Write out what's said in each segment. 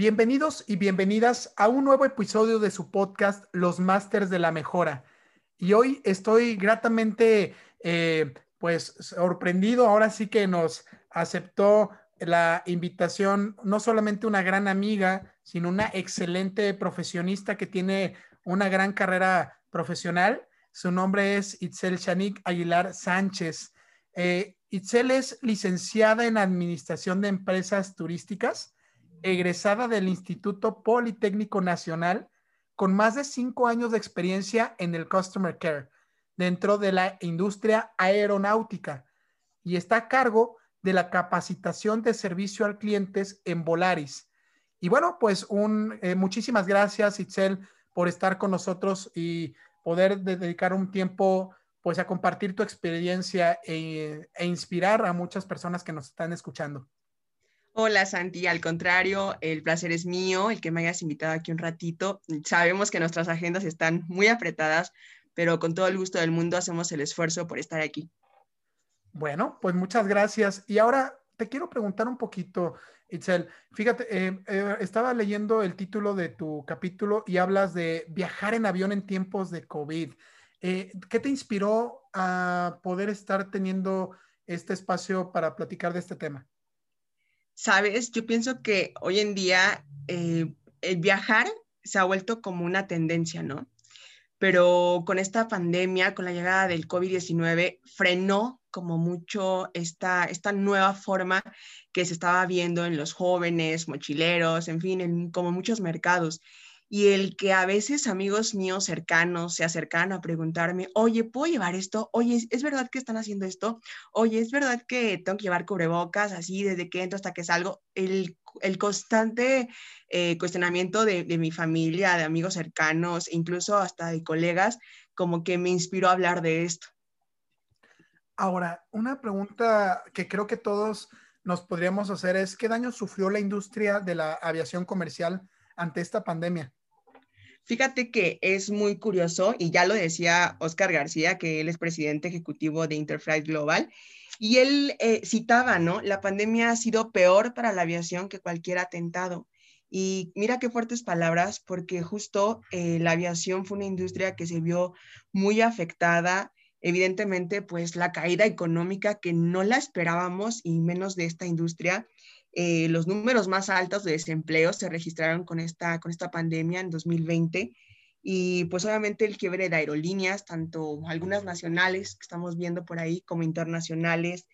Bienvenidos y bienvenidas a un nuevo episodio de su podcast Los Masters de la Mejora. Y hoy estoy gratamente, eh, pues, sorprendido. Ahora sí que nos aceptó la invitación no solamente una gran amiga, sino una excelente profesionista que tiene una gran carrera profesional. Su nombre es Itzel Shanik Aguilar Sánchez. Eh, Itzel es licenciada en Administración de Empresas Turísticas egresada del Instituto Politécnico Nacional con más de cinco años de experiencia en el Customer Care dentro de la industria aeronáutica y está a cargo de la capacitación de servicio al clientes en Volaris. Y bueno, pues un, eh, muchísimas gracias, Itzel, por estar con nosotros y poder dedicar un tiempo pues a compartir tu experiencia e, e inspirar a muchas personas que nos están escuchando. Hola Santi, al contrario, el placer es mío, el que me hayas invitado aquí un ratito. Sabemos que nuestras agendas están muy apretadas, pero con todo el gusto del mundo hacemos el esfuerzo por estar aquí. Bueno, pues muchas gracias. Y ahora te quiero preguntar un poquito, Itzel. Fíjate, eh, eh, estaba leyendo el título de tu capítulo y hablas de viajar en avión en tiempos de COVID. Eh, ¿Qué te inspiró a poder estar teniendo este espacio para platicar de este tema? Sabes, yo pienso que hoy en día eh, el viajar se ha vuelto como una tendencia, ¿no? Pero con esta pandemia, con la llegada del COVID-19, frenó como mucho esta, esta nueva forma que se estaba viendo en los jóvenes, mochileros, en fin, en como muchos mercados y el que a veces amigos míos cercanos se acercan a preguntarme, oye, ¿puedo llevar esto? Oye, ¿es verdad que están haciendo esto? Oye, ¿es verdad que tengo que llevar cubrebocas así desde que entro hasta que salgo? El, el constante eh, cuestionamiento de, de, mi familia, de amigos cercanos, incluso hasta de colegas, como que me inspiró a hablar de esto. Ahora, una pregunta que creo que todos nos podríamos hacer es, ¿qué daño sufrió la industria de la aviación comercial ante esta pandemia? Fíjate que es muy curioso, y ya lo decía Oscar García, que él es presidente ejecutivo de Interflight Global, y él eh, citaba, ¿no? La pandemia ha sido peor para la aviación que cualquier atentado. Y mira qué fuertes palabras, porque justo eh, la aviación fue una industria que se vio muy afectada. Evidentemente, pues la caída económica que no la esperábamos y menos de esta industria eh, los números más altos de desempleo se registraron con esta, con esta pandemia en 2020 y pues obviamente el quiebre de aerolíneas, tanto algunas nacionales que estamos viendo por ahí como internacionales.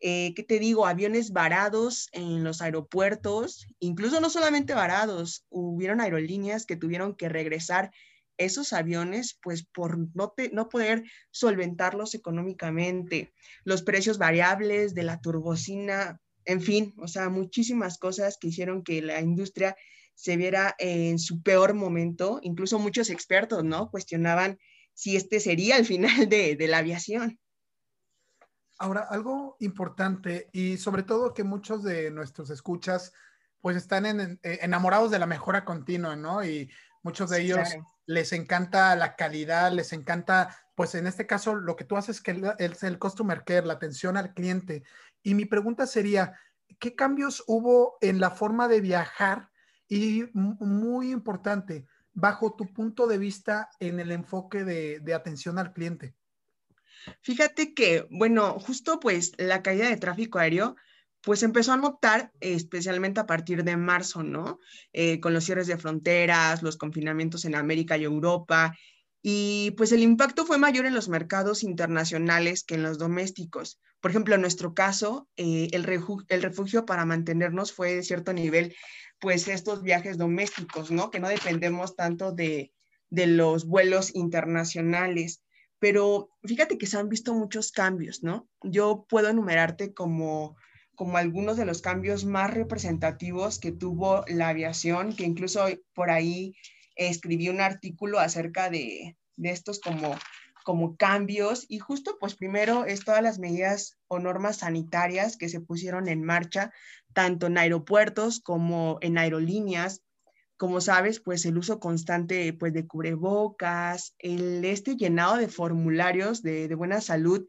Eh, ¿Qué te digo? Aviones varados en los aeropuertos, incluso no solamente varados, hubieron aerolíneas que tuvieron que regresar esos aviones, pues por no, no poder solventarlos económicamente. Los precios variables de la turbocina en fin, o sea, muchísimas cosas que hicieron que la industria se viera en su peor momento. Incluso muchos expertos, ¿no? Cuestionaban si este sería el final de, la aviación. Ahora, algo importante y sobre todo que muchos de nuestros escuchas pues están en, enamorados de la mejora continua, ¿no? Y muchos de ellos les encanta la calidad, les encanta, pues en este caso lo que tú haces que es el customer care, la atención al cliente. Y mi pregunta sería, ¿qué cambios hubo en la forma de viajar? Y muy importante, bajo tu punto de vista en el enfoque de, atención al cliente. Fíjate que, bueno, justo pues la caída de tráfico aéreo, pues empezó a notar especialmente a partir de marzo, ¿no? Eh, con los cierres de fronteras, los confinamientos en América y Europa, y pues el impacto fue mayor en los mercados internacionales que en los domésticos. Por ejemplo, en nuestro caso, eh, el, refugio, el, refugio, para mantenernos fue de cierto nivel, pues estos viajes domésticos, ¿no? Que no dependemos tanto de, de los vuelos internacionales. Pero fíjate que se han visto muchos cambios, ¿no? Yo puedo enumerarte como como algunos de los cambios más representativos que tuvo la aviación, que incluso por ahí escribí un artículo acerca de, de estos como como cambios y justo pues primero es todas las medidas o normas sanitarias que se pusieron en marcha tanto en aeropuertos como en aerolíneas. Como sabes, pues el uso constante pues de cubrebocas, el este llenado de formularios de, de buena salud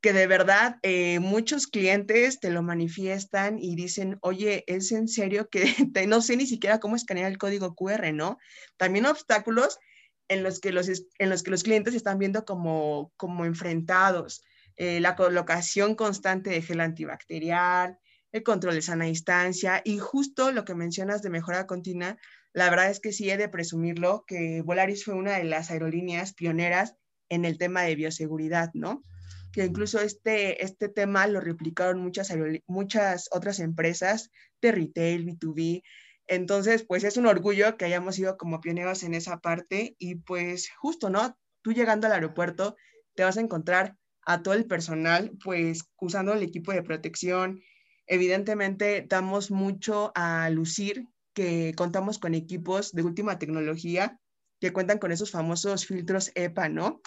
que de verdad eh, muchos clientes te lo manifiestan y dicen, oye, es en serio que no sé ni siquiera cómo escanear el código QR, ¿no? También obstáculos en los que los, en los, que los clientes están viendo como, como enfrentados. Eh, la colocación constante de gel antibacterial, el control de sana distancia y justo lo que mencionas de mejora continua, la verdad es que sí he de presumirlo, que Volaris fue una de las aerolíneas pioneras en el tema de bioseguridad, ¿no? Que incluso este, este tema lo replicaron muchas, muchas otras empresas de retail, B2B, entonces, pues es un orgullo que hayamos sido como pioneros en esa parte y pues justo, ¿no? Tú llegando al aeropuerto te vas a encontrar a todo el personal pues usando el equipo de protección. Evidentemente damos mucho a lucir que contamos con equipos de última tecnología que cuentan con esos famosos filtros EPA, ¿no?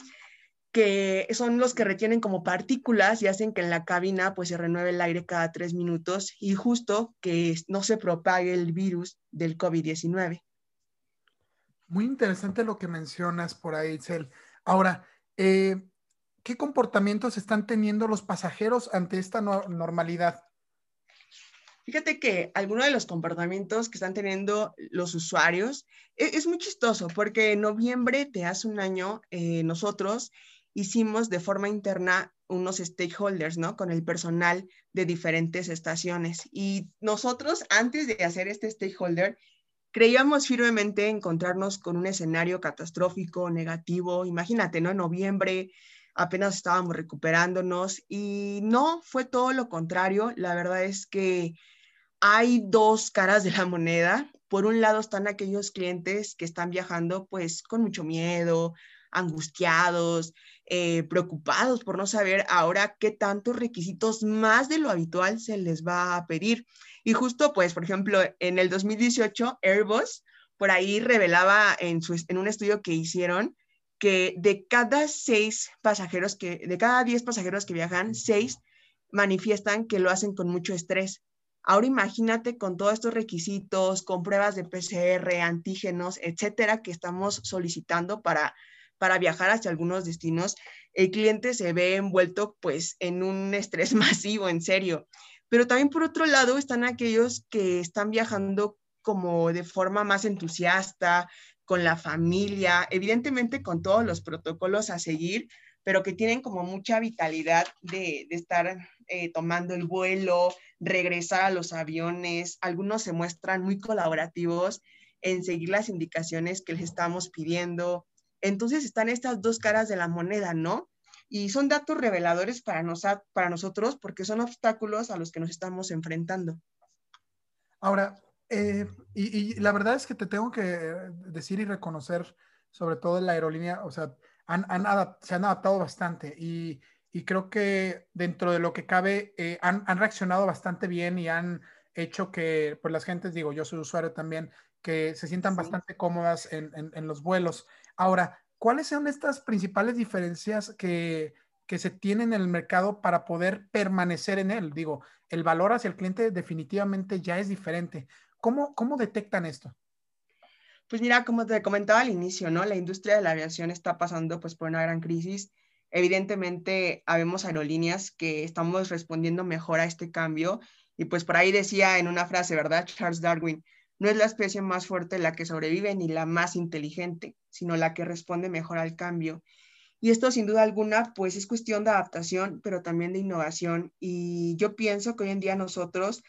Que son los que retienen como partículas y hacen que en la cabina pues se renueve el aire cada tres minutos y justo que no se propague el virus del COVID-19. Muy interesante lo que mencionas por ahí, Cel. Ahora, eh, ¿qué comportamientos están teniendo los pasajeros ante esta normalidad? Fíjate que algunos de los comportamientos que están teniendo los usuarios e-, es, muy chistoso porque en noviembre de hace un año eh, nosotros hicimos de forma interna unos stakeholders, ¿no? Con el personal de diferentes estaciones. Y nosotros, antes de hacer este stakeholder, creíamos firmemente encontrarnos con un escenario catastrófico, negativo. Imagínate, ¿no? En noviembre apenas estábamos recuperándonos y no fue todo lo contrario. La verdad es que hay dos caras de la moneda. Por un lado están aquellos clientes que están viajando pues con mucho miedo, angustiados, eh, preocupados por no saber ahora qué tantos requisitos más de lo habitual se les va a pedir. Y justo, pues, por ejemplo, en el 2018, Airbus por ahí revelaba en, su, en un estudio que hicieron que de cada seis pasajeros que, de cada diez pasajeros que viajan, seis manifiestan que lo hacen con mucho estrés. Ahora imagínate con todos estos requisitos, con pruebas de PCR, antígenos, etcétera, que estamos solicitando para para viajar hacia algunos destinos, el cliente se ve envuelto pues en un estrés masivo, en serio. Pero también por otro lado están aquellos que están viajando como de forma más entusiasta, con la familia, evidentemente con todos los protocolos a seguir, pero que tienen como mucha vitalidad de, estar eh, tomando el vuelo, regresar a los aviones. Algunos se muestran muy colaborativos en seguir las indicaciones que les estamos pidiendo, entonces están estas dos caras de la moneda, ¿no? Y son datos reveladores para, para nosotros porque son obstáculos a los que nos estamos enfrentando. Ahora, eh, y, la verdad es que te tengo que decir y reconocer, sobre todo en la aerolínea, o sea, han, se han adaptado bastante y, creo que dentro de lo que cabe eh, han, reaccionado bastante bien y han hecho que, pues las gentes, digo, yo soy usuario también, que se sientan bastante cómodas en, en, los vuelos. Ahora, ¿cuáles son estas principales diferencias que, se tienen en el mercado para poder permanecer en él? Digo, el valor hacia el cliente definitivamente ya es diferente. ¿Cómo, cómo detectan esto? Pues mira, como te comentaba al inicio, ¿no? La industria de la aviación está pasando pues por una gran crisis. Evidentemente, habemos aerolíneas que estamos respondiendo mejor a este cambio. Y pues por ahí decía en una frase, ¿verdad? Charles Darwin, no es la especie más fuerte la que sobrevive ni la más inteligente, sino la que responde mejor al cambio. Y esto sin duda alguna, pues es cuestión de adaptación, pero también de innovación. Y yo pienso que hoy en día nosotros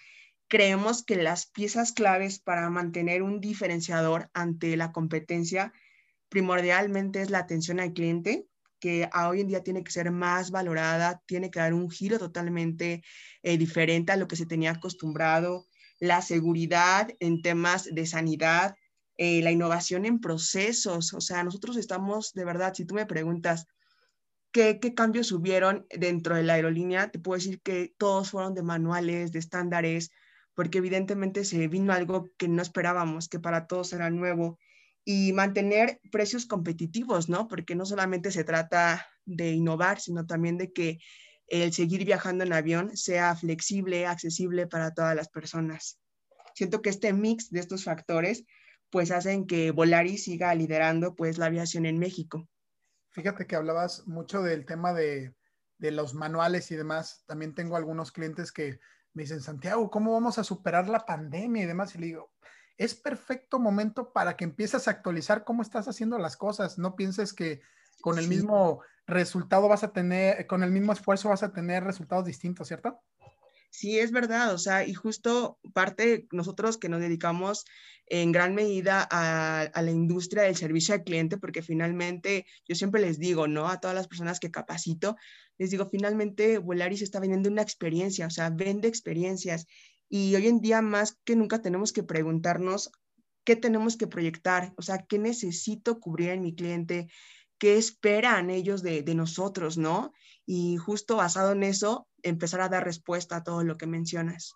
creemos que las piezas claves para mantener un diferenciador ante la competencia primordialmente es la atención al cliente, que hoy en día tiene que ser más valorada, tiene que dar un giro totalmente eh, diferente a lo que se tenía acostumbrado, la seguridad en temas de sanidad, eh, la innovación en procesos. O sea, nosotros estamos, de verdad, si tú me preguntas, ¿Qué, ¿Qué cambios hubieron dentro de la aerolínea? Te puedo decir que todos fueron de manuales, de estándares, porque evidentemente se vino algo que no esperábamos, que para todos era nuevo, y mantener precios competitivos, ¿no? Porque no solamente se trata de innovar, sino también de que el seguir viajando en avión sea flexible, accesible para todas las personas. Siento que este mix de estos factores pues hacen que Volaris siga liderando pues la aviación en México. Fíjate que hablabas mucho del tema de, de los manuales y demás. También tengo algunos clientes que me dicen, Santiago, ¿cómo vamos a superar la pandemia y demás? Y le digo, es perfecto momento para que empieces a actualizar cómo estás haciendo las cosas. No pienses que con el mismo resultado vas a tener, con el mismo esfuerzo vas a tener resultados distintos, ¿cierto? Sí, es verdad, o sea, y justo parte nosotros que nos dedicamos en gran medida a, la industria del servicio al cliente, porque finalmente yo siempre les digo, ¿no? A todas las personas que capacito, les digo, finalmente Volaris está vendiendo una experiencia, o sea, vende experiencias. Y hoy en día más que nunca tenemos que preguntarnos qué tenemos que proyectar, o sea, qué necesito cubrir en mi cliente, qué esperan ellos de, nosotros, ¿no? Y justo basado en eso, empezar a dar respuesta a todo lo que mencionas.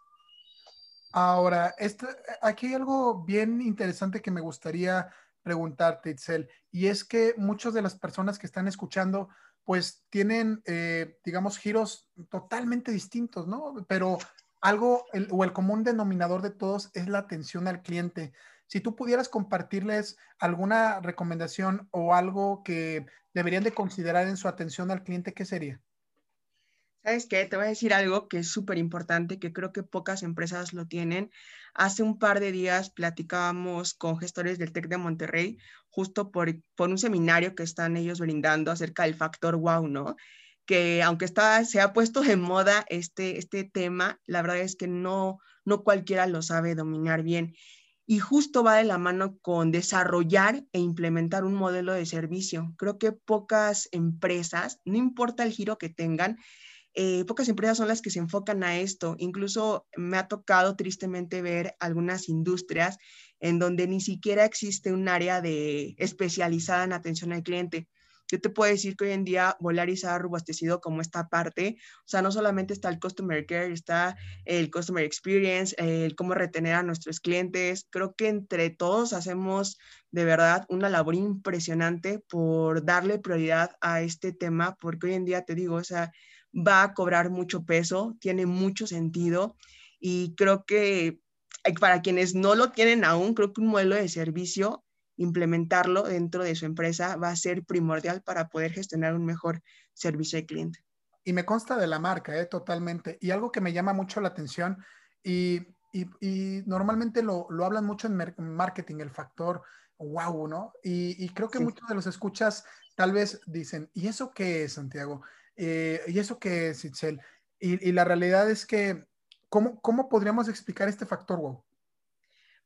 Ahora, este, aquí hay algo bien interesante que me gustaría preguntarte, Itzel, y es que muchas de las personas que están escuchando, pues tienen, eh, digamos, giros totalmente distintos, ¿no? Pero algo o el común denominador de todos es la atención al cliente. Si tú pudieras compartirles alguna recomendación o algo que deberían de considerar en su atención al cliente, ¿qué sería? ¿Sabes qué? Te voy a decir algo que es súper importante, que creo que pocas empresas lo tienen. Hace un par de días platicábamos con gestores del TEC de Monterrey, justo por, por un seminario que están ellos brindando acerca del factor wow, ¿no? Que aunque está, se ha puesto de moda este, este tema, la verdad es que no, no cualquiera lo sabe dominar bien. Y justo va de la mano con desarrollar e implementar un modelo de servicio. Creo que pocas empresas, no importa el giro que tengan, eh, pocas empresas son las que se enfocan a esto. Incluso me ha tocado tristemente ver algunas industrias en donde ni siquiera existe un área de especializada en atención al cliente. Yo te puedo decir que hoy en día Volaris ha robustecido como esta parte, o sea, no solamente está el Customer Care, está el Customer Experience, el cómo retener a nuestros clientes. Creo que entre todos hacemos de verdad una labor impresionante por darle prioridad a este tema, porque hoy en día te digo, o sea, va a cobrar mucho peso, tiene mucho sentido y creo que para quienes no lo tienen aún, creo que un modelo de servicio, implementarlo dentro de su empresa va a ser primordial para poder gestionar un mejor servicio al cliente. Y me consta de la marca, ¿eh? totalmente. Y algo que me llama mucho la atención y, y, normalmente lo, lo, hablan mucho en marketing, el factor wow, ¿no? Y, creo que muchos de los escuchas tal vez dicen, ¿y eso qué es, Santiago? Eh, ¿Y eso qué es, Itzel? Y, la realidad es que, ¿cómo, ¿cómo podríamos explicar este factor wow?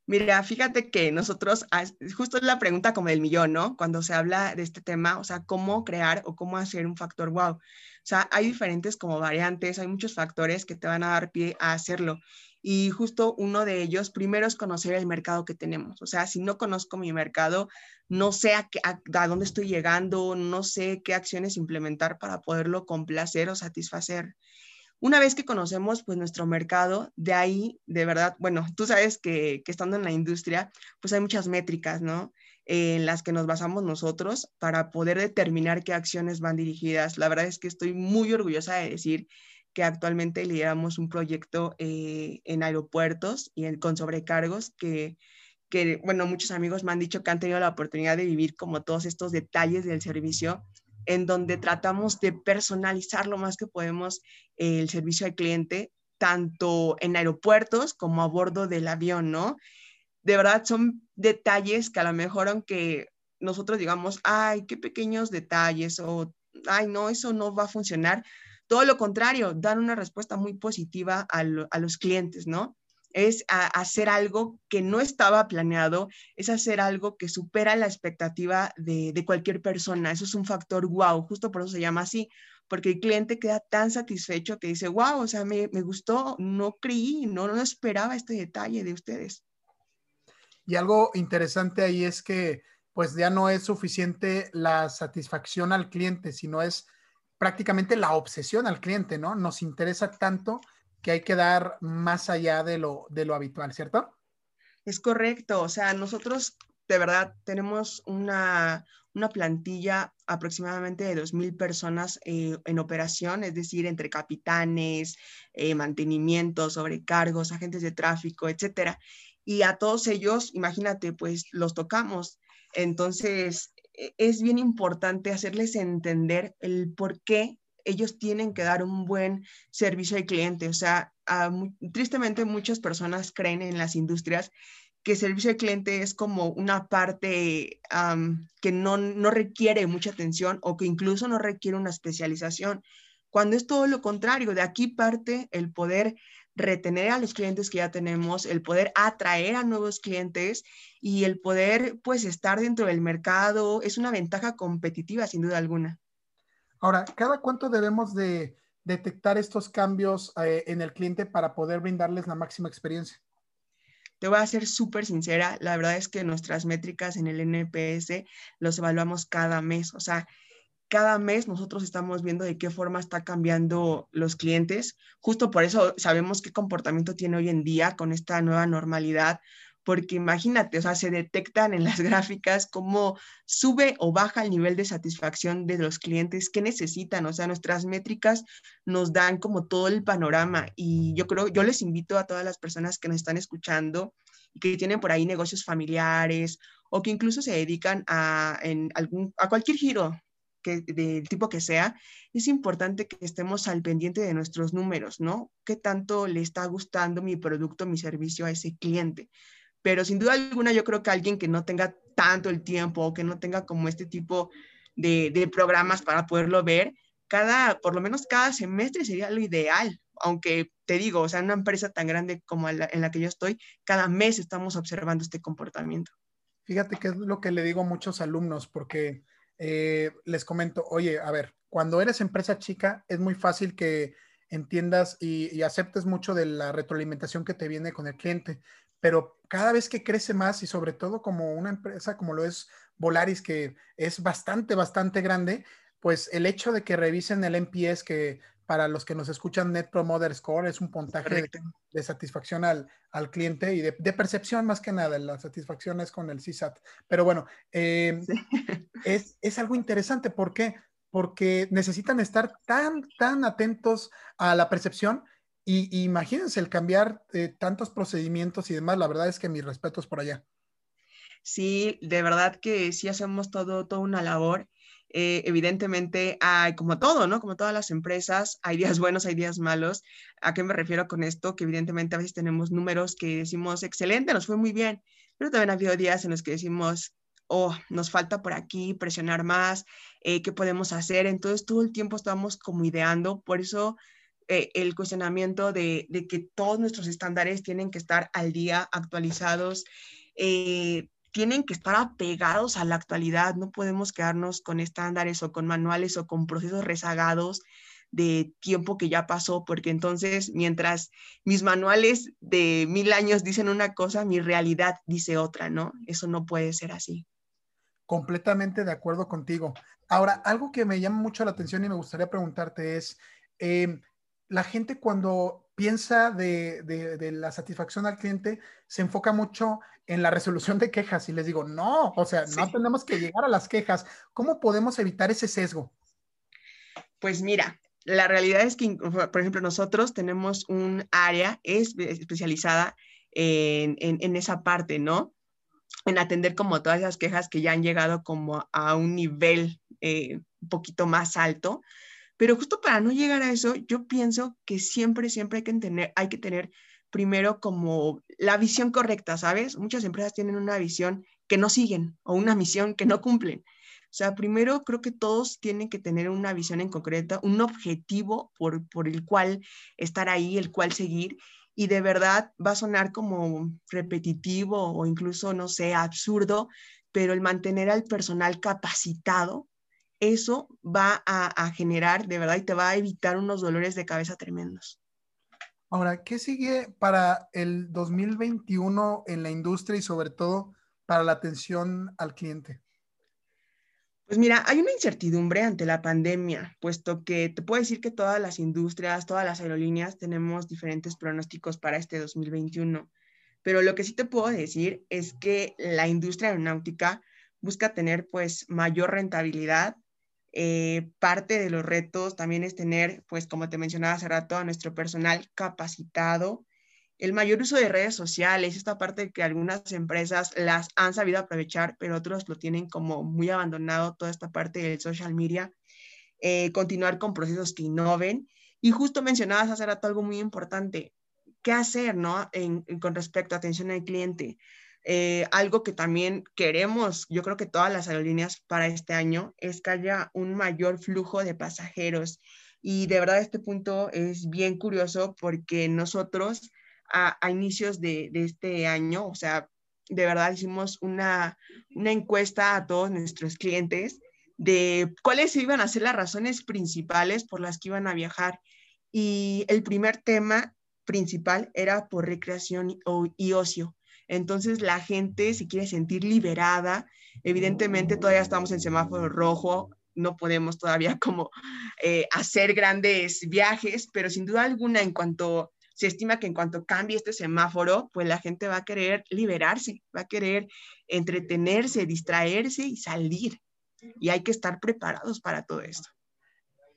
Mira, fíjate que nosotros, ah, justo la pregunta como del millón, ¿no? Cuando se habla de este tema, o sea, cómo crear o cómo hacer un factor wow. O sea, hay diferentes como variantes, hay muchos factores que te van a dar pie a hacerlo. Y justo uno de ellos, primero es conocer el mercado que tenemos. O sea, si no conozco mi mercado, no sé a, dónde estoy llegando, no sé qué acciones implementar para poderlo complacer o satisfacer. Una vez que conocemos pues nuestro mercado, de ahí, de verdad, bueno, tú sabes que, que estando en la industria, pues hay muchas métricas, ¿no? en las que nos basamos nosotros para poder determinar qué acciones van dirigidas. La verdad es que estoy muy orgullosa de decir que actualmente lideramos un proyecto eh, en aeropuertos y con sobrecargos que, que, bueno, muchos amigos me han dicho que han tenido la oportunidad de vivir como todos estos detalles del servicio en donde tratamos de personalizar lo más que podemos el servicio al cliente, tanto en aeropuertos como a bordo del avión, ¿no? De verdad son detalles que a lo mejor aunque nosotros digamos, ay, qué pequeños detalles o, ay, no, eso no va a funcionar, todo lo contrario, dan una respuesta muy positiva a, los clientes, ¿no? Es hacer algo que no estaba planeado, es hacer algo que supera la expectativa de, cualquier persona. Eso es un factor wow, justo por eso se llama así, porque el cliente queda tan satisfecho que dice, wow, o sea, me, gustó, no creí, no, no esperaba este detalle de ustedes. Y algo interesante ahí es que pues ya no es suficiente la satisfacción al cliente, sino es prácticamente la obsesión al cliente, ¿no? Nos interesa tanto que hay que dar más allá de lo, de lo habitual, ¿cierto? Es correcto, o sea, nosotros de verdad tenemos una, plantilla aproximadamente de 2.000 personas eh, en operación, es decir, entre capitanes, eh, mantenimiento, sobrecargos, agentes de tráfico, etcétera. Y a todos ellos, imagínate, pues los tocamos. Entonces, e, es bien importante hacerles entender el por qué ellos tienen que dar un buen servicio al cliente. O sea, tristemente muchas personas creen en las industrias que servicio al cliente es como una parte que no, no requiere mucha atención o que incluso no requiere una especialización, cuando es todo lo contrario. De aquí parte el poder retener a los clientes que ya tenemos, el poder atraer a nuevos clientes y el poder pues estar dentro del mercado es una ventaja competitiva sin duda alguna. Ahora, ¿cada cuánto debemos de detectar estos cambios eh, en el cliente para poder brindarles la máxima experiencia? Te voy a ser súper sincera, la verdad es que nuestras métricas en el NPS los evaluamos cada mes, o sea, cada mes nosotros estamos viendo de qué forma está cambiando los clientes. Justo por eso sabemos qué comportamiento tiene hoy en día con esta nueva normalidad, porque imagínate, o sea, se detectan en las gráficas cómo sube o baja el nivel de satisfacción de los clientes, qué necesitan, o sea, nuestras métricas nos dan como todo el panorama y yo creo, yo les invito a todas las personas que nos están escuchando y que tienen por ahí negocios familiares o que incluso se dedican a, algún, a cualquier giro que, del tipo que sea, es importante que estemos al pendiente de nuestros números, ¿no? ¿Qué tanto le está gustando mi producto, mi servicio a ese cliente? Pero sin duda alguna yo creo que alguien que no tenga tanto el tiempo o que no tenga como este tipo de, programas para poderlo ver, cada, por lo menos cada semestre sería lo ideal, aunque te digo, o sea, en una empresa tan grande como en la que yo estoy, cada mes estamos observando este comportamiento. Fíjate que es lo que le digo a muchos alumnos, porque eh, les comento, oye, a ver, cuando eres empresa chica, es muy fácil que entiendas y, aceptes mucho de la retroalimentación que te viene con el cliente, pero cada vez que crece más y sobre todo como una empresa como lo es Volaris, que es bastante, bastante grande, pues el hecho de que revisen el NPS, que para los que nos escuchan, Net Promoter Score es un puntaje de, satisfacción al, cliente y de, percepción más que nada. La satisfacción es con el CSAT. Pero bueno, eh, es, algo interesante. ¿Por qué? Porque necesitan estar tan, tan atentos a la percepción. Y, imagínense el cambiar eh, tantos procedimientos y demás. La verdad es que mis respetos por allá. Sí, de verdad que sí hacemos todo, toda una labor eh, evidentemente hay como todo, ¿no? Como todas las empresas, hay días buenos, hay días malos. ¿A qué me refiero con esto? Que evidentemente a veces tenemos números que decimos, excelente, nos fue muy bien, pero también ha habido días en los que decimos, oh, nos falta por aquí presionar más, eh, ¿qué podemos hacer? Entonces todo el tiempo estamos como ideando, por eso eh, el cuestionamiento de, que todos nuestros estándares tienen que estar al día, actualizados. Eh, tienen que estar apegados a la actualidad, no podemos quedarnos con estándares o con manuales o con procesos rezagados de tiempo que ya pasó, porque entonces mientras mis manuales de mil años dicen una cosa, mi realidad dice otra, ¿no? Eso no puede ser así. Completamente de acuerdo contigo. Ahora, algo que me llama mucho la atención y me gustaría preguntarte es, em, la gente cuando piensa de, la satisfacción al cliente se enfoca mucho en la resolución de quejas y les digo, no, o sea, no tenemos que llegar a las quejas. ¿Cómo podemos evitar ese sesgo? Pues mira, la realidad es que, por ejemplo, nosotros tenemos un área especializada en, esa parte, ¿no? En atender como todas esas quejas que ya han llegado como a un nivel eh, un poquito más alto pero justo para no llegar a eso, yo pienso que siempre, siempre hay que tener, hay que tener primero como la visión correcta, ¿sabes? Muchas empresas tienen una visión que no siguen o una misión que no cumplen. O sea, primero creo que todos tienen que tener una visión en concreto, un objetivo por, por el cual estar ahí, el cual seguir. Y de verdad va a sonar como repetitivo o incluso, no sé, absurdo, pero el mantener al personal capacitado eso va a, generar de verdad y te va a evitar unos dolores de cabeza tremendos. Ahora, ¿qué sigue para el 2021 en la industria y sobre todo para la atención al cliente? Pues mira, hay una incertidumbre ante la pandemia, puesto que te puedo decir que todas las industrias, todas las aerolíneas tenemos diferentes pronósticos para este 2021. Pero lo que sí te puedo decir es que la industria aeronáutica busca tener pues mayor rentabilidad. Eh, parte de los retos también es tener, pues como te mencionaba hace rato, a nuestro personal capacitado, el mayor uso de redes sociales, esta parte que algunas empresas las han sabido aprovechar, pero otros lo tienen como muy abandonado, toda esta parte del social media, eh, continuar con procesos que innoven. Y justo mencionabas hace rato algo muy importante, ¿qué hacer ¿no? con respecto a atención al cliente? Eh, algo que también queremos, yo creo que todas las aerolíneas para este año, es que haya un mayor flujo de pasajeros. Y de verdad este punto es bien curioso porque nosotros a, inicios de, este año, o sea, de verdad hicimos una, encuesta a todos nuestros clientes de cuáles iban a ser las razones principales por las que iban a viajar. Y el primer tema principal era por recreación y ocio. Entonces la gente se quiere sentir liberada. Evidentemente todavía estamos en semáforo rojo, no podemos todavía como eh, hacer grandes viajes, pero sin duda alguna en cuanto se estima que en cuanto cambie este semáforo, pues la gente va a querer liberarse, va a querer entretenerse, distraerse y salir. Y hay que estar preparados para todo esto.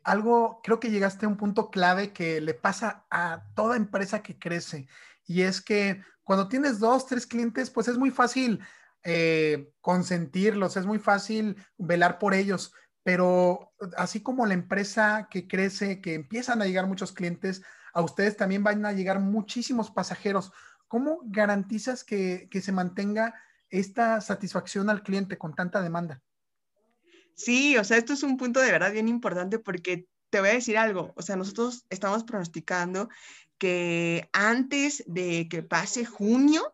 Algo, creo que llegaste a un punto clave que le pasa a toda empresa que crece. Y es que cuando tienes dos, tres clientes, pues es muy fácil eh, consentirlos, es muy fácil velar por ellos. Pero así como la empresa que crece, que empiezan a llegar muchos clientes, a ustedes también van a llegar muchísimos pasajeros. ¿Cómo garantizas que, se mantenga esta satisfacción al cliente con tanta demanda? Sí, o sea, esto es un punto de verdad bien importante porque te voy a decir algo, o sea, nosotros estamos pronosticando que antes de que pase junio,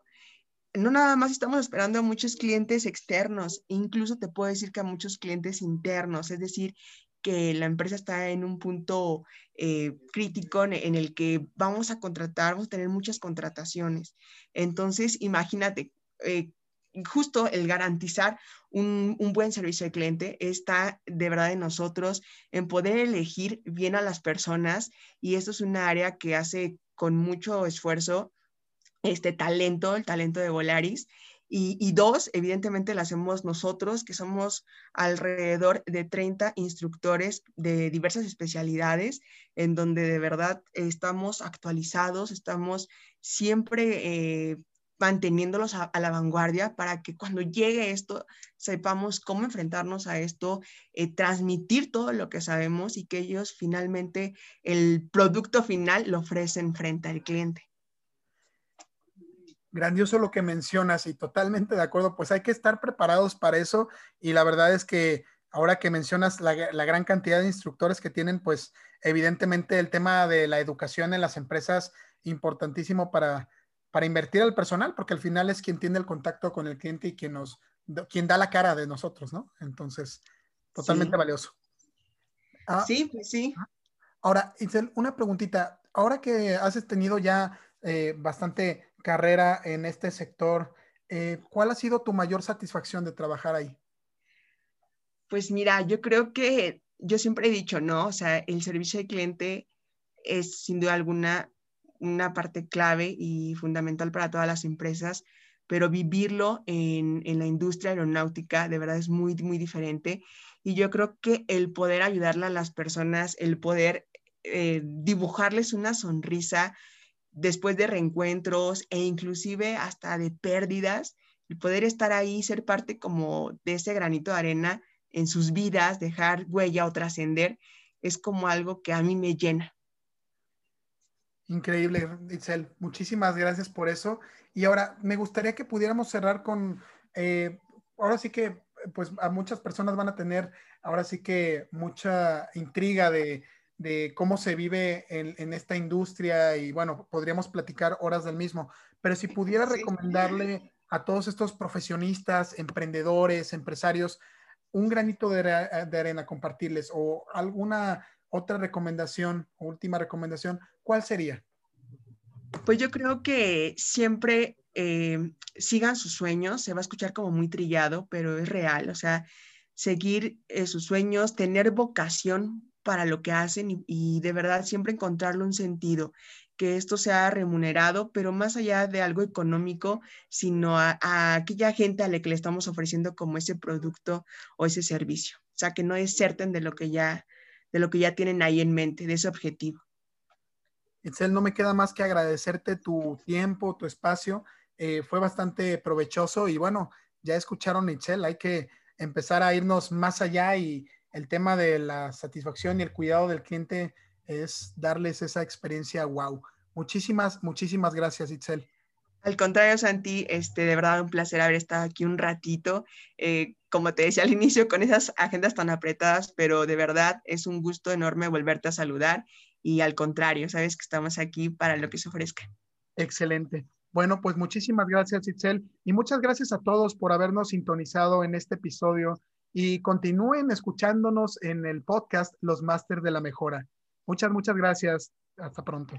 no nada más estamos esperando a muchos clientes externos, incluso te puedo decir que a muchos clientes internos, es decir, que la empresa está en un punto eh, crítico en, el que vamos a contratar, vamos a tener muchas contrataciones. Entonces, imagínate, eh, justo el garantizar un, un, buen servicio al cliente está de verdad en nosotros, en poder elegir bien a las personas y esto es un área que hace con mucho esfuerzo este talento, el talento de Volaris. Y, dos, evidentemente la hacemos nosotros, que somos alrededor de 30 instructores de diversas especialidades, en donde de verdad estamos actualizados, estamos siempre eh, manteniéndolos a, la vanguardia para que cuando llegue esto sepamos cómo enfrentarnos a esto, eh, transmitir todo lo que sabemos y que ellos finalmente el producto final lo ofrecen frente al cliente. Grandioso lo que mencionas y totalmente de acuerdo, pues hay que estar preparados para eso y la verdad es que ahora que mencionas la, gran cantidad de instructores que tienen, pues evidentemente el tema de la educación en las empresas importantísimo para, para invertir al personal, porque al final es quien tiene el contacto con el cliente y quien nos, quien da la cara de nosotros, ¿no? Entonces, totalmente valioso. Ah, sí, pues sí. Ahora, Isel, una preguntita. Ahora que has tenido ya eh, bastante carrera en este sector, eh, ¿cuál ha sido tu mayor satisfacción de trabajar ahí? Pues mira, yo creo que yo siempre he dicho, ¿no? O sea, el servicio al cliente es sin duda alguna una parte clave y fundamental para todas las empresas, pero vivirlo en, la industria aeronáutica de verdad es muy, muy diferente. Y yo creo que el poder ayudarle a las personas, el poder eh, dibujarles una sonrisa, después de reencuentros e inclusive hasta de pérdidas, el poder estar ahí, ser parte como de ese granito de arena en sus vidas, dejar huella o trascender, es como algo que a mí me llena. Increíble, Itzel. Muchísimas gracias por eso. Y ahora me gustaría que pudiéramos cerrar con, eh, ahora sí que, pues a muchas personas van a tener, ahora sí que mucha intriga de de cómo se vive en, esta industria y bueno, podríamos platicar horas del mismo, pero si pudiera recomendarle a todos estos profesionistas, emprendedores, empresarios, un granito de, arena compartirles o alguna otra recomendación, última recomendación, ¿cuál sería? Pues yo creo que siempre eh, sigan sus sueños, se va a escuchar como muy trillado, pero es real, o sea, seguir eh, sus sueños, tener vocación para lo que hacen y, de verdad siempre encontrarle un sentido, que esto sea remunerado, pero más allá de algo económico, sino a, aquella gente a la que le estamos ofreciendo como ese producto o ese servicio. O sea, que no es certen de lo que ya, de lo que ya tienen ahí en mente, de ese objetivo. Itzel, no me queda más que agradecerte tu tiempo, tu espacio. Eh, fue bastante provechoso y bueno, ya escucharon Itzel, hay que empezar a irnos más allá y el tema de la satisfacción y el cuidado del cliente es darles esa experiencia wow. Muchísimas, muchísimas gracias, Itzel. Al contrario, Santi, este, de verdad un placer haber estado aquí un ratito. Eh, como te decía al inicio, con esas agendas tan apretadas, pero de verdad es un gusto enorme volverte a saludar y al contrario, sabes que estamos aquí para lo que se ofrezca. Excelente. Bueno, pues muchísimas gracias, Itzel, y muchas gracias a todos por habernos sintonizado en este episodio y continúen escuchándonos en el podcast Los Máster de la Mejora. Muchas, muchas gracias. Hasta pronto.